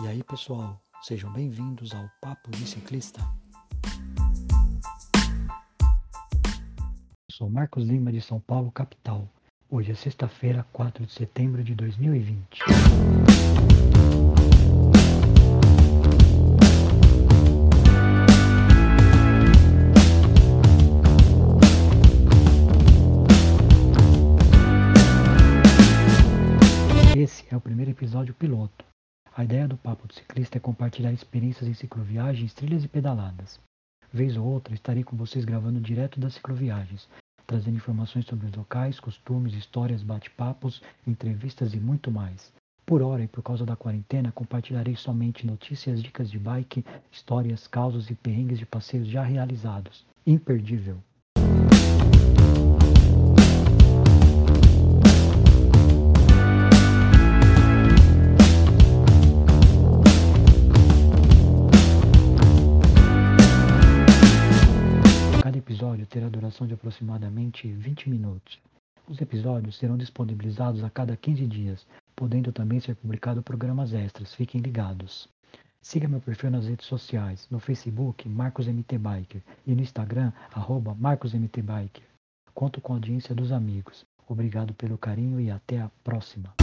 E aí, pessoal, sejam bem-vindos ao Papo de Ciclista. Sou Marcos Lima de São Paulo, capital. Hoje é sexta-feira, 4 de setembro de 2020. Esse é o primeiro episódio piloto. A ideia do Papo do Ciclista é compartilhar experiências em cicloviagens, trilhas e pedaladas. Vez ou outra estarei com vocês gravando direto das cicloviagens, trazendo informações sobre os locais, costumes, histórias, bate-papos, entrevistas e muito mais. Por hora e por causa da quarentena, compartilharei somente notícias, dicas de bike, histórias, causos e perrengues de passeios já realizados. Imperdível! Episódio terá duração de aproximadamente 20 minutos. Os episódios serão disponibilizados a cada 15 dias, podendo também ser publicado programas extras. Fiquem ligados. Siga meu perfil nas redes sociais, no Facebook MarcosMTBiker e no Instagram MarcosMTBiker. Conto com a audiência dos amigos. Obrigado pelo carinho e até a próxima.